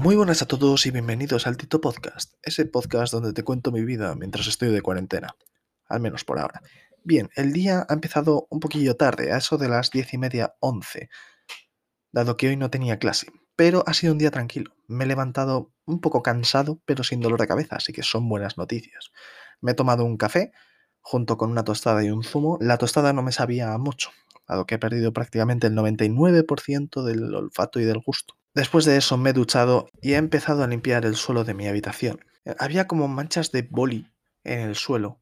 muy buenas a todos y bienvenidos al Tito Podcast, ese podcast donde te cuento mi vida mientras estoy de cuarentena, al menos por ahora. Bien, el día ha empezado un poquillo tarde, a eso de las diez y media, once, dado que hoy no tenía clase, pero ha sido un día tranquilo. Me he levantado un poco cansado, pero sin dolor de cabeza, así que son buenas noticias. Me he tomado un café junto con una tostada y un zumo. La tostada no me sabía mucho, dado que he perdido prácticamente el 99% del olfato y del gusto. Después de eso me he duchado y he empezado a limpiar el suelo de mi habitación. Había como manchas de boli en el suelo.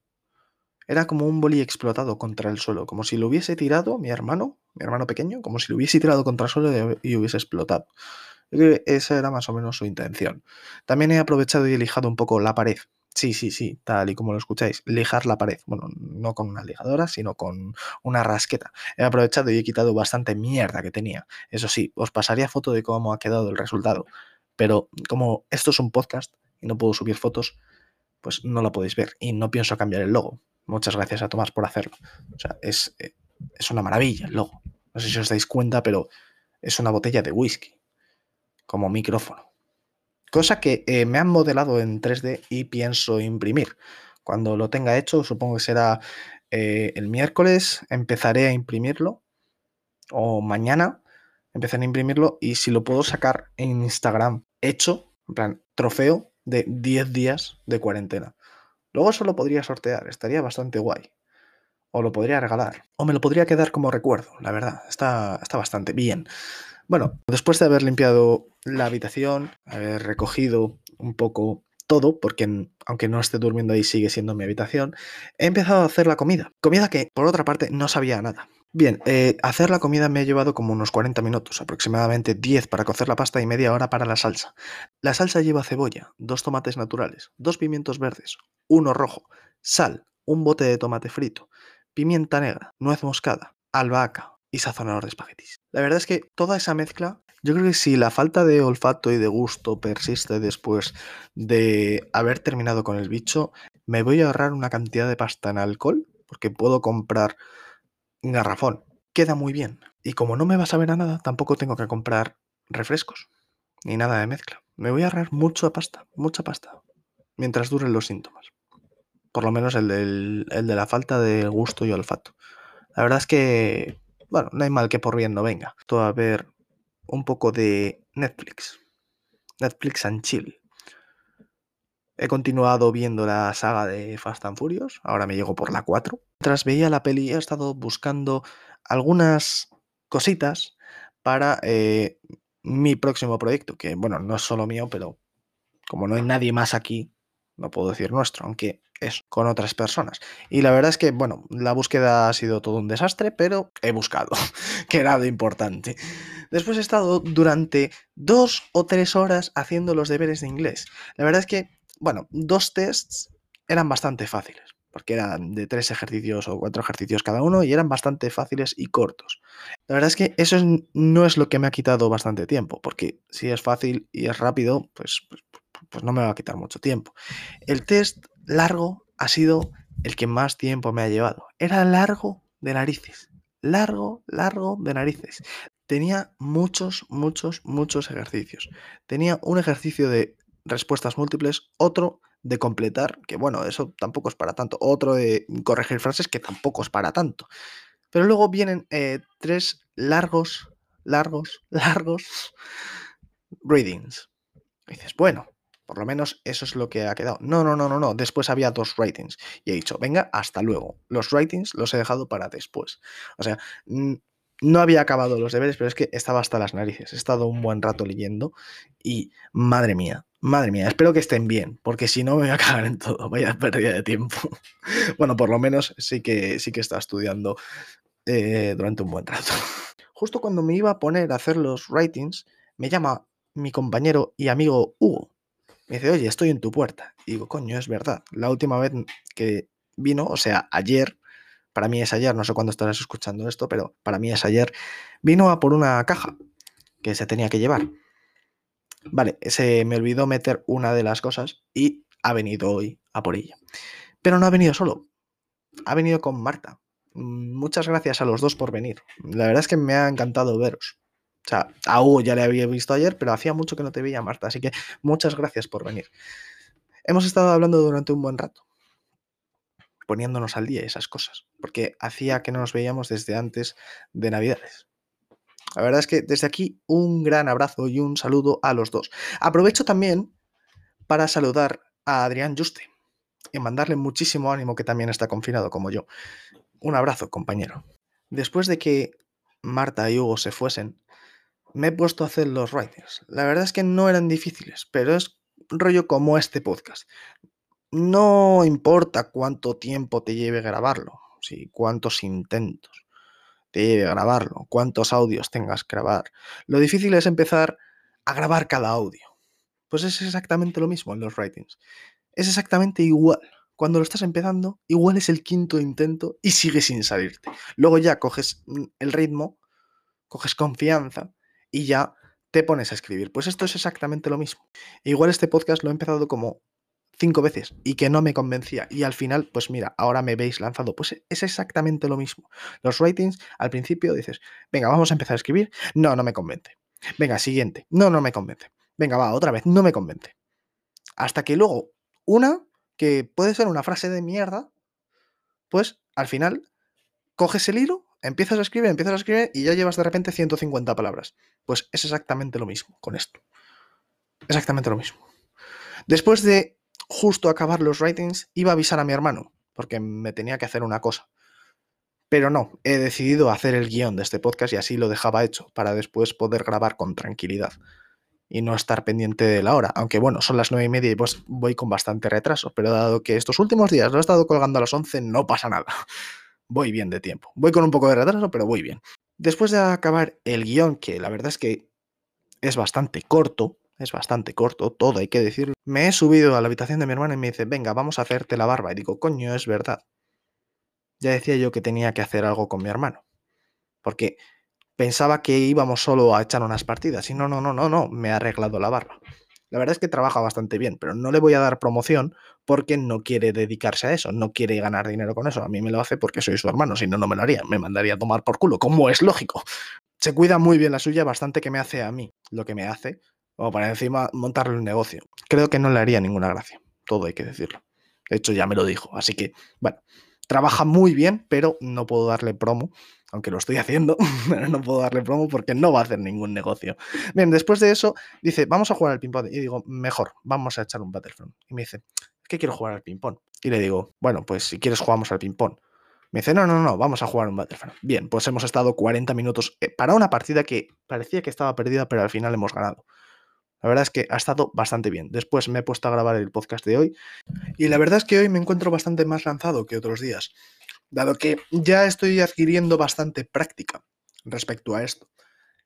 Era como un boli explotado contra el suelo, como si lo hubiese tirado mi hermano, mi hermano pequeño, como si lo hubiese tirado contra el suelo y hubiese explotado. esa era más o menos su intención. También he aprovechado y lijado un poco la pared Sí, sí, sí, tal y como lo escucháis, lijar la pared. Bueno, no con una lijadora, sino con una rasqueta. He aprovechado y he quitado bastante mierda que tenía. Eso sí, os pasaría foto de cómo ha quedado el resultado. Pero como esto es un podcast y no puedo subir fotos, pues no lo podéis ver. Y no pienso cambiar el logo. Muchas gracias a Tomás por hacerlo. O sea, es, eh, es una maravilla el logo. No sé si os dais cuenta, pero es una botella de whisky. Como micrófono cosa que eh, me han modelado en 3D y pienso imprimir. Cuando lo tenga hecho, supongo que será eh, el miércoles, empezaré a imprimirlo o mañana empezaré a imprimirlo y si lo puedo sacar en Instagram hecho, en plan, trofeo de 10 días de cuarentena. Luego eso lo podría sortear, estaría bastante guay. O lo podría regalar. O me lo podría quedar como recuerdo, la verdad. Está, está bastante bien. Bueno, después de haber limpiado la habitación, haber recogido un poco todo, porque aunque no esté durmiendo ahí sigue siendo mi habitación, he empezado a hacer la comida. Comida que, por otra parte, no sabía nada. Bien, eh, hacer la comida me ha llevado como unos 40 minutos, aproximadamente 10 para cocer la pasta y media hora para la salsa. La salsa lleva cebolla, dos tomates naturales, dos pimientos verdes, uno rojo, sal, un bote de tomate frito, pimienta negra, nuez moscada, albahaca, y sazonador de espaguetis. La verdad es que toda esa mezcla, yo creo que si la falta de olfato y de gusto persiste después de haber terminado con el bicho, me voy a ahorrar una cantidad de pasta en alcohol, porque puedo comprar un garrafón. Queda muy bien. Y como no me va a saber a nada, tampoco tengo que comprar refrescos, ni nada de mezcla. Me voy a ahorrar mucha pasta, mucha pasta, mientras duren los síntomas. Por lo menos el, el de la falta de gusto y olfato. La verdad es que bueno, no hay mal que por bien no venga. Todo a ver un poco de Netflix. Netflix and Chill. He continuado viendo la saga de Fast and Furious, ahora me llego por la 4. Mientras veía la peli he estado buscando algunas cositas para eh, mi próximo proyecto, que bueno, no es solo mío, pero como no hay nadie más aquí, no puedo decir nuestro, aunque es con otras personas. Y la verdad es que, bueno, la búsqueda ha sido todo un desastre, pero he buscado, que era lo importante. Después he estado durante dos o tres horas haciendo los deberes de inglés. La verdad es que, bueno, dos tests eran bastante fáciles, porque eran de tres ejercicios o cuatro ejercicios cada uno y eran bastante fáciles y cortos. La verdad es que eso no es lo que me ha quitado bastante tiempo, porque si es fácil y es rápido, pues, pues, pues no me va a quitar mucho tiempo. El test largo ha sido el que más tiempo me ha llevado. Era largo de narices. Largo, largo de narices. Tenía muchos, muchos, muchos ejercicios. Tenía un ejercicio de respuestas múltiples, otro de completar, que bueno, eso tampoco es para tanto. Otro de corregir frases, que tampoco es para tanto. Pero luego vienen eh, tres largos, largos, largos readings. Dices, bueno, por lo menos eso es lo que ha quedado. No, no, no, no, no. Después había dos ratings. Y he dicho, venga, hasta luego. Los ratings los he dejado para después. O sea, no había acabado los deberes, pero es que estaba hasta las narices. He estado un buen rato leyendo y madre mía, madre mía, espero que estén bien, porque si no me voy a cagar en todo, vaya pérdida de tiempo. bueno, por lo menos sí que, sí que está estudiando eh, durante un buen rato. Justo cuando me iba a poner a hacer los ratings, me llama mi compañero y amigo Hugo me dice, oye, estoy en tu puerta. Y digo, coño, es verdad. La última vez que vino, o sea, ayer, para mí es ayer, no sé cuándo estarás escuchando esto, pero para mí es ayer, vino a por una caja que se tenía que llevar. Vale, se me olvidó meter una de las cosas y ha venido hoy a por ella. Pero no ha venido solo, ha venido con Marta. Muchas gracias a los dos por venir. La verdad es que me ha encantado veros. O sea, a Hugo ya le había visto ayer, pero hacía mucho que no te veía, Marta. Así que muchas gracias por venir. Hemos estado hablando durante un buen rato, poniéndonos al día esas cosas, porque hacía que no nos veíamos desde antes de Navidades. La verdad es que desde aquí un gran abrazo y un saludo a los dos. Aprovecho también para saludar a Adrián Juste y mandarle muchísimo ánimo que también está confinado como yo. Un abrazo, compañero. Después de que Marta y Hugo se fuesen, me he puesto a hacer los writings. La verdad es que no eran difíciles, pero es rollo como este podcast. No importa cuánto tiempo te lleve grabarlo, sí, cuántos intentos te lleve grabarlo, cuántos audios tengas que grabar. Lo difícil es empezar a grabar cada audio. Pues es exactamente lo mismo en los writings. Es exactamente igual. Cuando lo estás empezando, igual es el quinto intento y sigue sin salirte. Luego ya coges mm, el ritmo, coges confianza y ya te pones a escribir. Pues esto es exactamente lo mismo. Igual este podcast lo he empezado como cinco veces y que no me convencía. Y al final, pues mira, ahora me veis lanzado. Pues es exactamente lo mismo. Los writings, al principio dices, venga, vamos a empezar a escribir. No, no me convence. Venga, siguiente. No, no me convence. Venga, va, otra vez. No me convence. Hasta que luego, una, que puede ser una frase de mierda, pues al final coges el hilo empiezas a escribir, empiezas a escribir y ya llevas de repente 150 palabras. Pues es exactamente lo mismo con esto. Exactamente lo mismo. Después de justo acabar los writings, iba a avisar a mi hermano, porque me tenía que hacer una cosa. Pero no, he decidido hacer el guion de este podcast y así lo dejaba hecho, para después poder grabar con tranquilidad y no estar pendiente de la hora. Aunque bueno, son las nueve y media y pues voy con bastante retraso, pero dado que estos últimos días lo he estado colgando a las 11, no pasa nada voy bien de tiempo. Voy con un poco de retraso, pero voy bien. Después de acabar el guion, que la verdad es que es bastante corto, es bastante corto, todo hay que decirlo, me he subido a la habitación de mi hermana y me dice, venga, vamos a hacerte la barba. Y digo, coño, es verdad. Ya decía yo que tenía que hacer algo con mi hermano. Porque pensaba que íbamos solo a echar unas partidas. Y no, no, no, no, no, me ha arreglado la barba. La verdad es que trabaja bastante bien, pero no le voy a dar promoción porque no quiere dedicarse a eso, no quiere ganar dinero con eso. A mí me lo hace porque soy su hermano, si no, no me lo haría. Me mandaría a tomar por culo, como es lógico. Se cuida muy bien la suya, bastante que me hace a mí lo que me hace, o para encima montarle un negocio. Creo que no le haría ninguna gracia, todo hay que decirlo. De hecho, ya me lo dijo, así que, bueno, trabaja muy bien, pero no puedo darle promo aunque lo estoy haciendo, pero no puedo darle promo porque no va a hacer ningún negocio. Bien, después de eso, dice, vamos a jugar al ping-pong. Y digo, mejor, vamos a echar un Battlefront. Y me dice, que quiero jugar al ping-pong. Y le digo, bueno, pues si quieres jugamos al ping-pong. Me dice, no, no, no, vamos a jugar un Battlefront. Bien, pues hemos estado 40 minutos eh, para una partida que parecía que estaba perdida, pero al final hemos ganado. La verdad es que ha estado bastante bien. Después me he puesto a grabar el podcast de hoy y la verdad es que hoy me encuentro bastante más lanzado que otros días dado que ya estoy adquiriendo bastante práctica respecto a esto,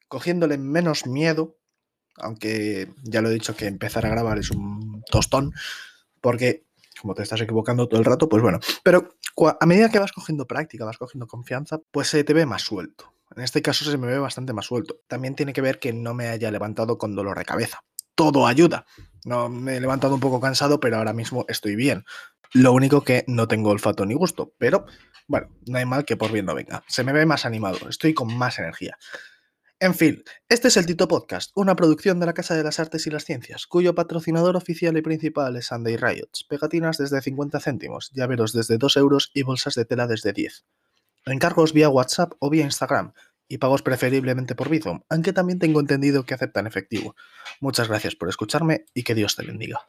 cogiéndole menos miedo, aunque ya lo he dicho que empezar a grabar es un tostón, porque como te estás equivocando todo el rato, pues bueno, pero a medida que vas cogiendo práctica, vas cogiendo confianza, pues se te ve más suelto. En este caso se me ve bastante más suelto. También tiene que ver que no me haya levantado con dolor de cabeza. Todo ayuda. No me he levantado un poco cansado, pero ahora mismo estoy bien. Lo único que no tengo olfato ni gusto, pero bueno, no hay mal que por bien no venga. Se me ve más animado, estoy con más energía. En fin, este es el Tito Podcast, una producción de la Casa de las Artes y las Ciencias, cuyo patrocinador oficial y principal es Sunday Riots, pegatinas desde 50 céntimos, llaveros desde 2 euros y bolsas de tela desde 10. Encargos vía WhatsApp o vía Instagram, y pagos preferiblemente por Bizum, aunque también tengo entendido que aceptan efectivo. Muchas gracias por escucharme y que Dios te bendiga.